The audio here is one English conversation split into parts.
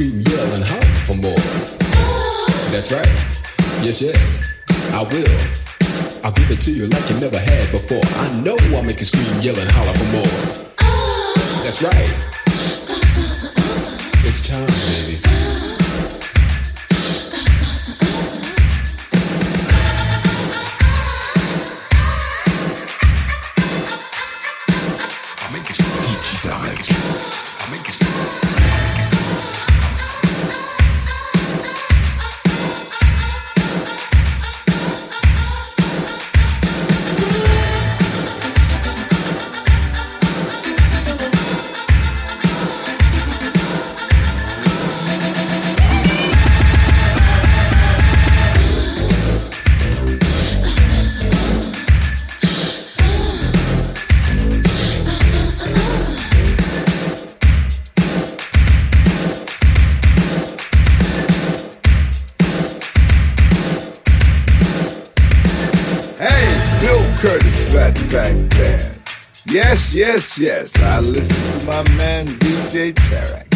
scream, yell, and holler for more. That's right. Yes, yes, I will. I'll give it to you like you never had before. I know I'll make you scream, yell, and holler for more. That's right. It's time, baby. Yes. I listen to my man DJ Tarek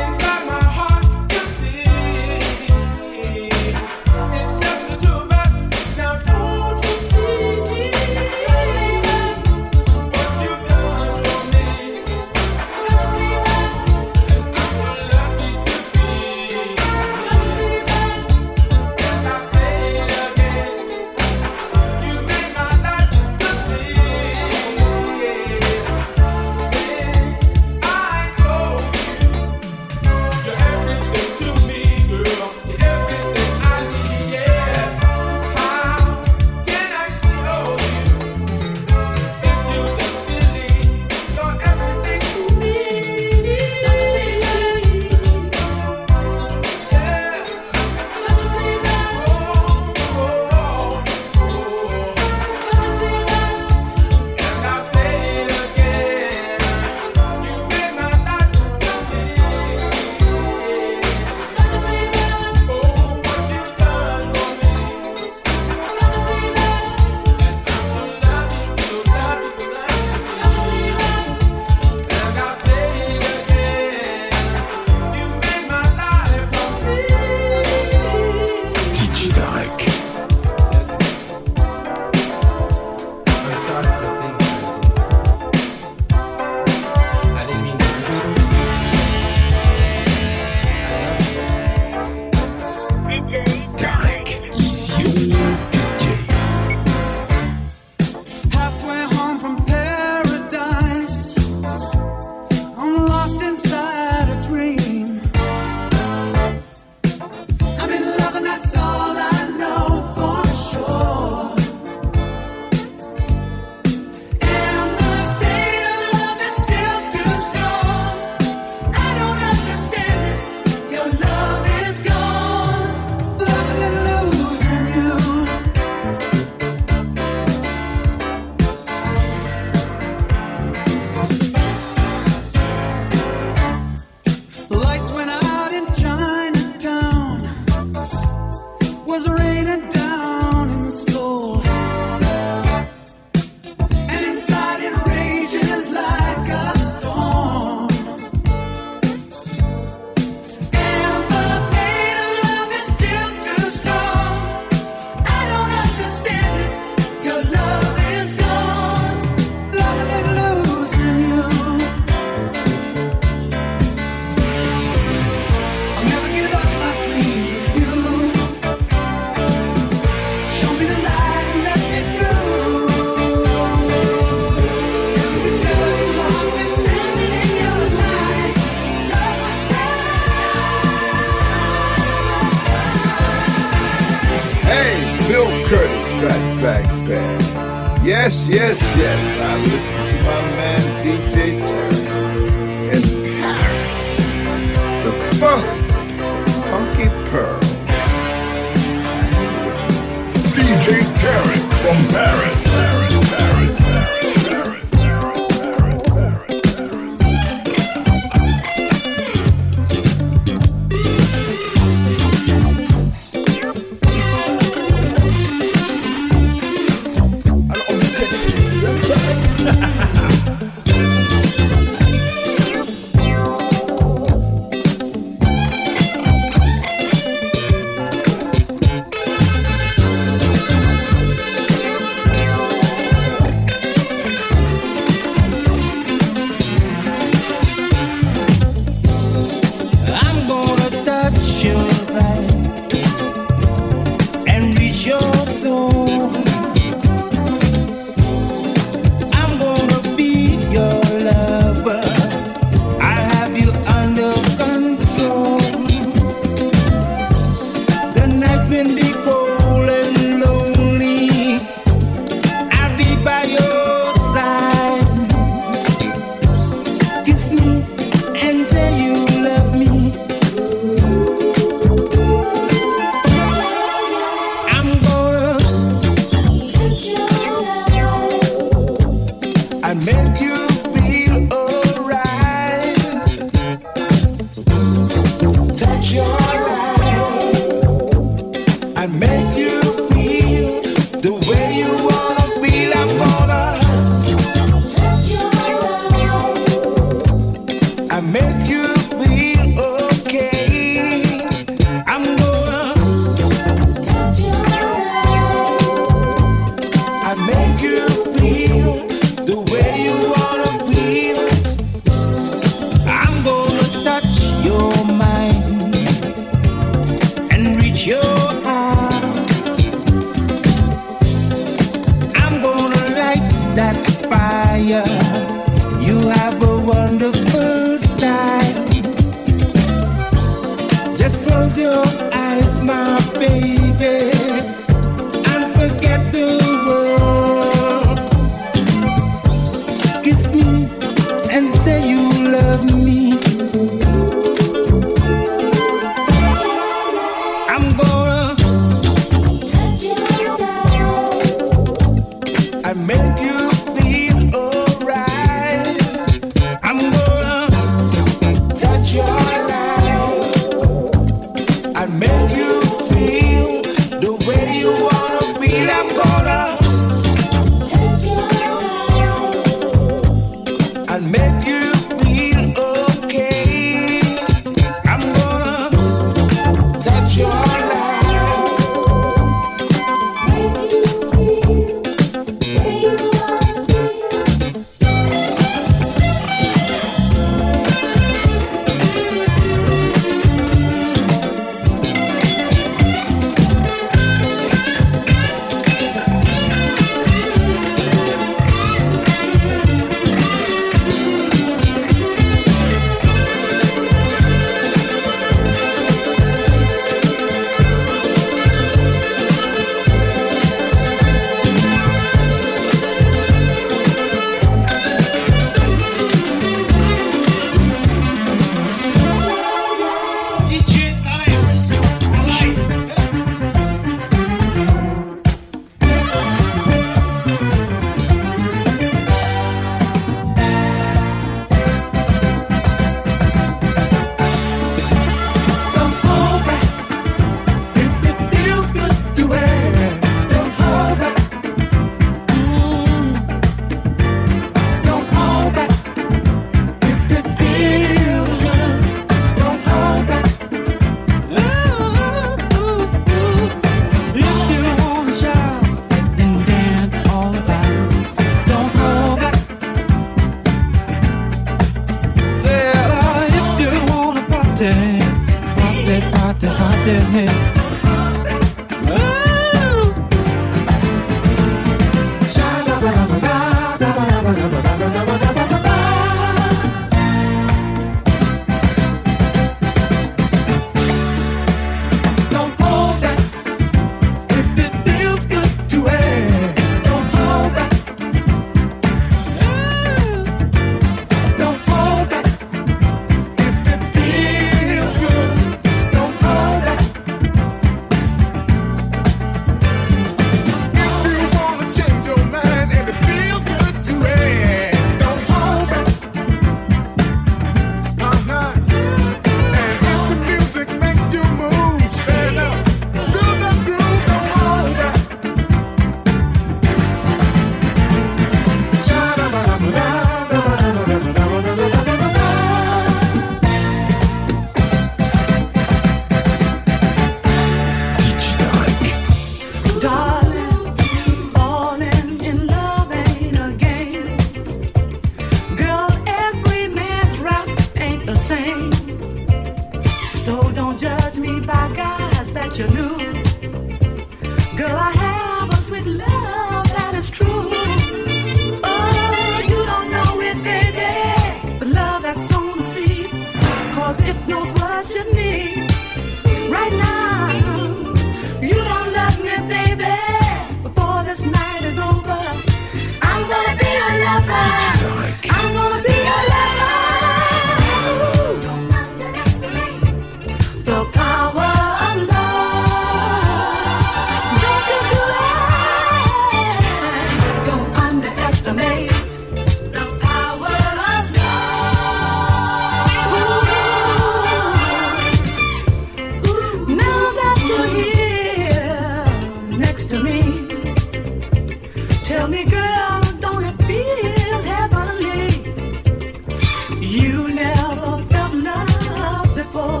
never felt love before.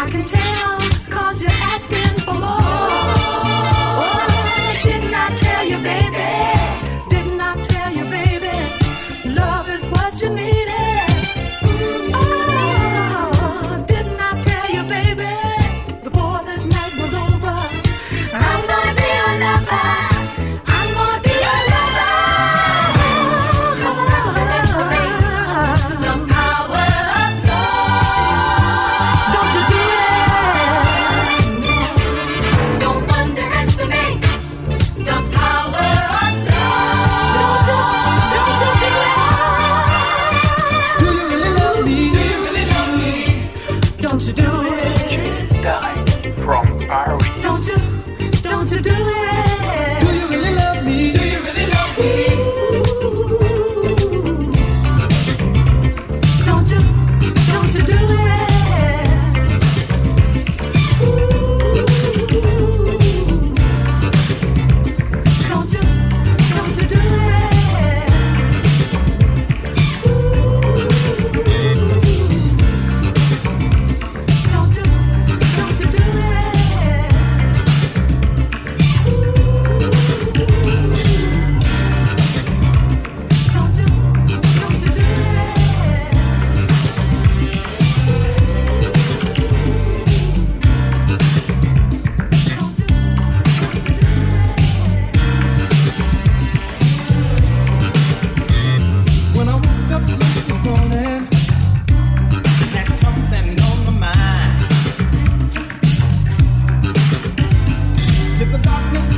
I can tell not.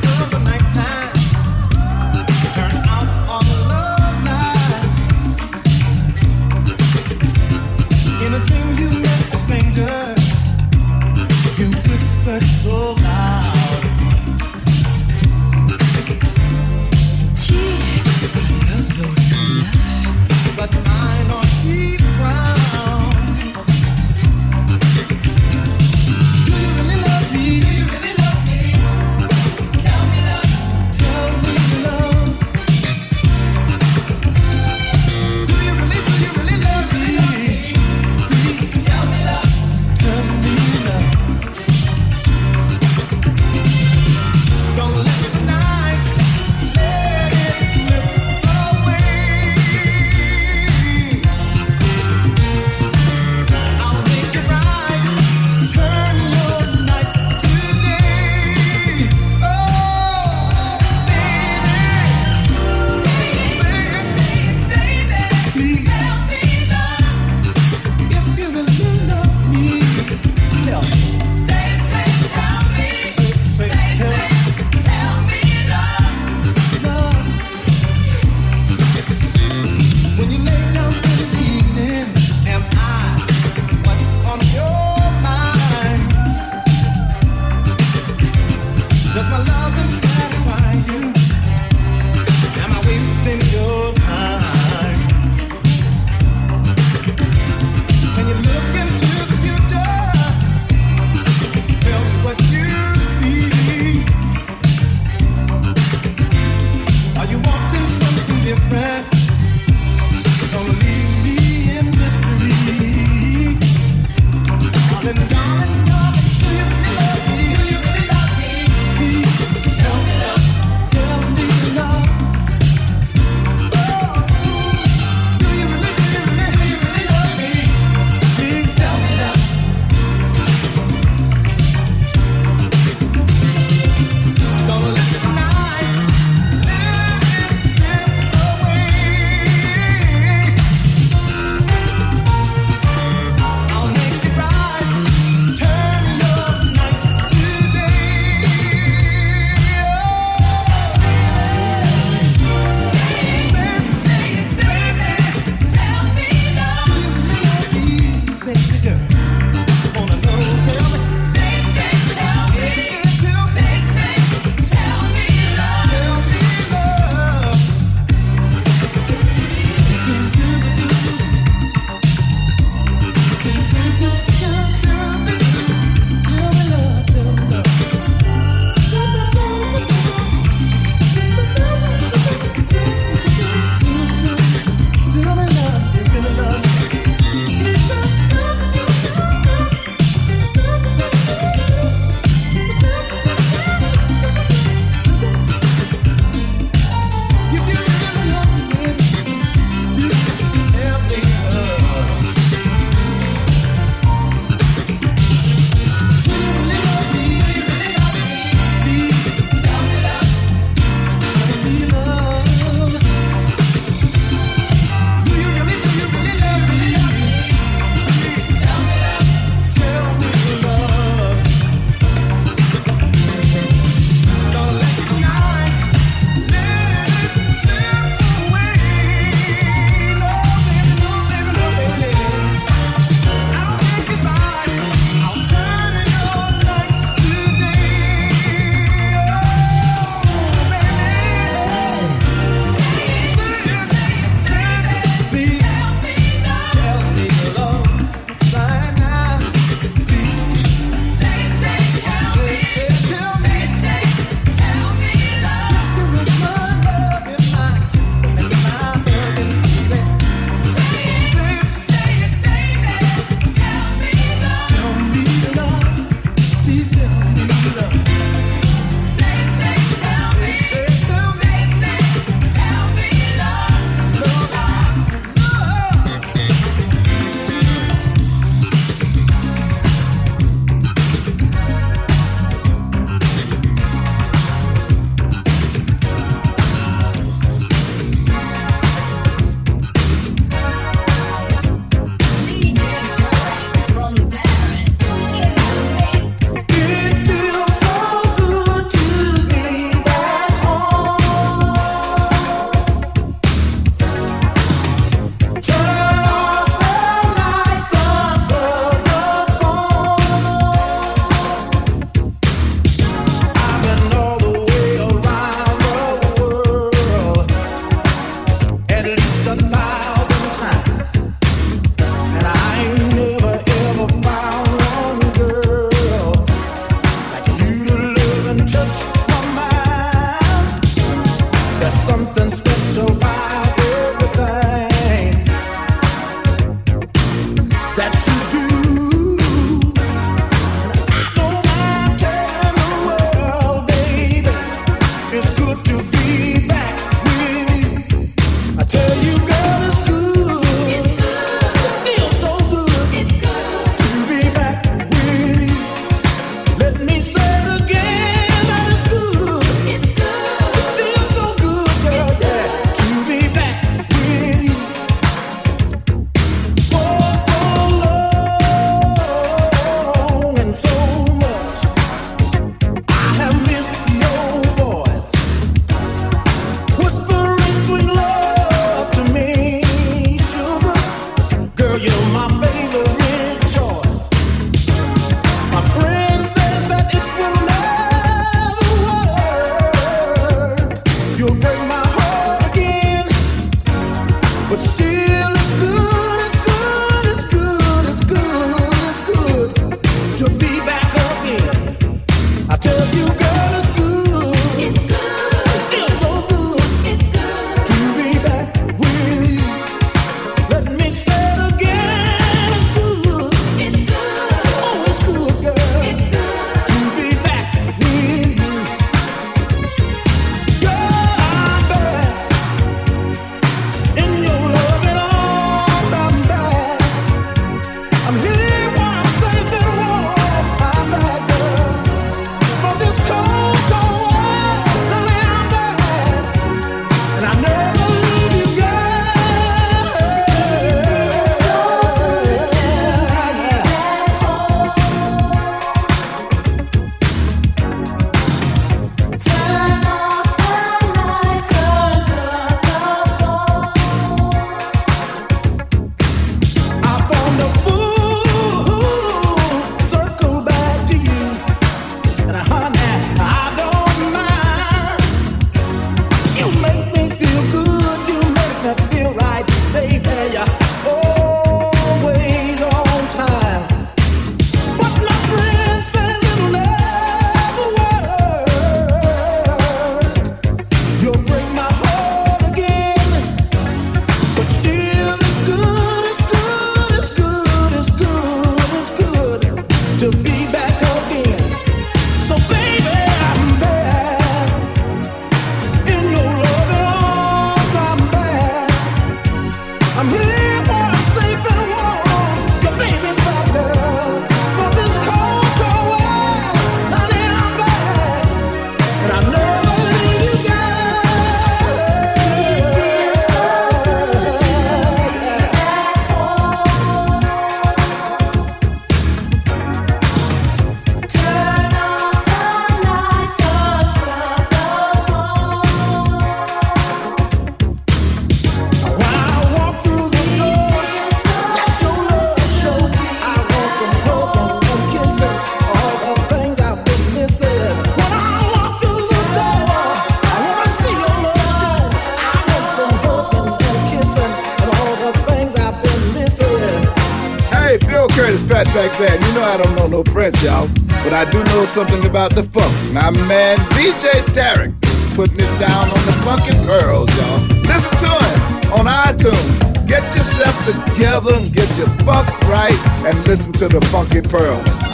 Get right and listen to the funky pearl.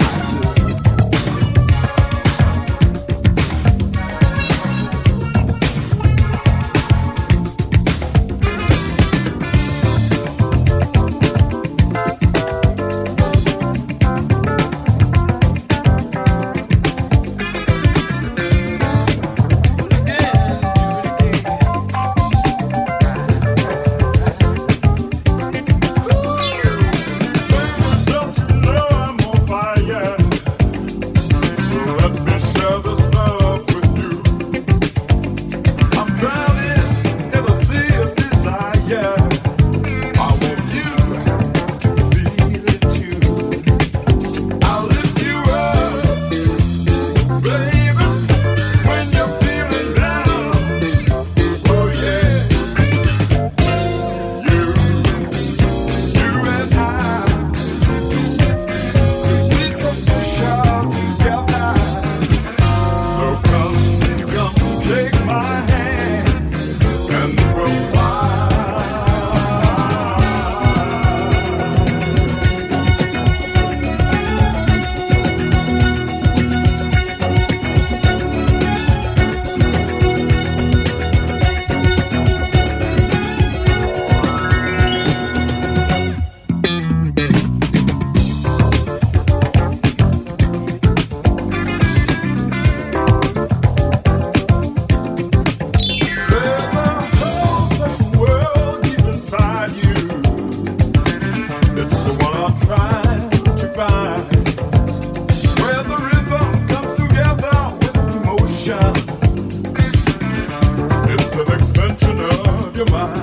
Your mind.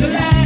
the last.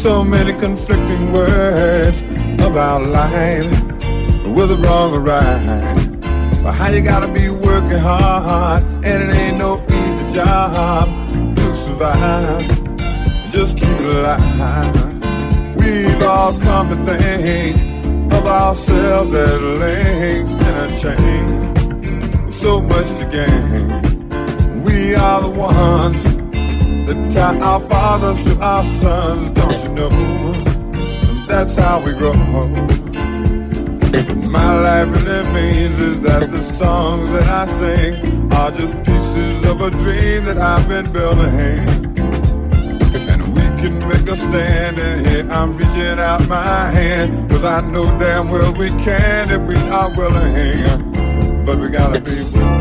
So many conflicting words about life, with whether wrong or right. But how you gotta be working hard, and it ain't no easy job to survive. Just keep it alive. We've all come to think of ourselves as links in a chain. So much to gain. We are the ones that tie our fathers to our sons, don't you know? That's how we grow. My life really means is that the songs that I sing are just pieces of a dream that I've been building. And we can make a stand, and here I'm reaching out my hand, cause I know damn well we can if we are willing. But we gotta be willing.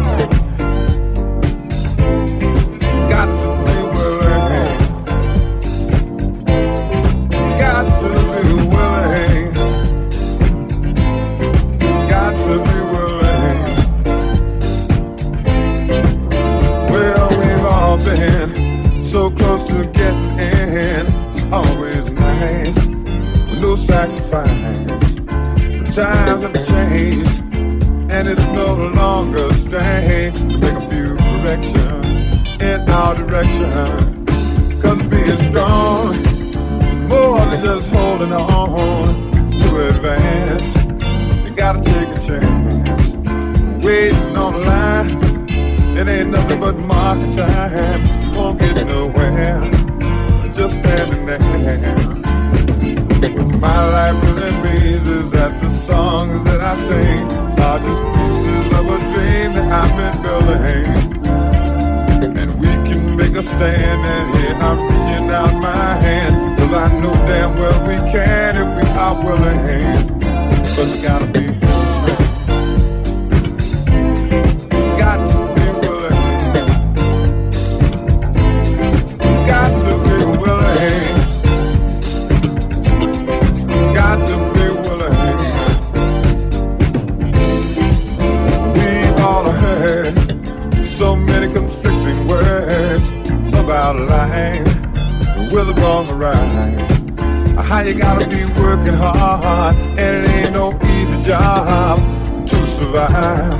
Ain't nothing but market time. You won't get nowhere. Just standing there. My life really means is that the songs that I sing are just pieces of a dream that I've been building. And we can make a stand, and here I'm reaching out my hand. Cause I know damn well we can if we are willing. But we gotta be about life, whether wrong right. How you gotta be working hard, and it ain't no easy job to survive.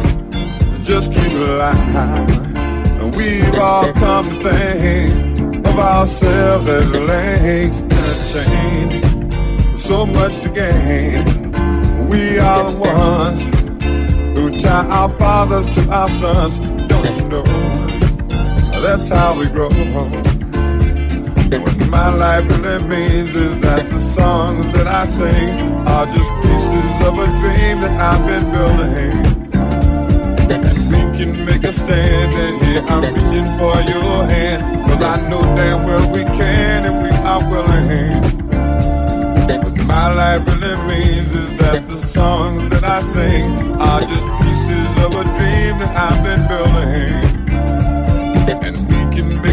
Just keep it alive. And we've all come to think of ourselves as links in a chain. So much to gain. We are the ones who tie our fathers to our sons. Don't you know? That's how we grow. What my life really means is that the songs that I sing are just pieces of a dream that I've been building. And we can make a stand, and here I'm reaching for your hand. Cause I know damn well we can if we are willing. My life really means is that the songs that I sing are just pieces of a dream that I've been building.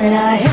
Wine. I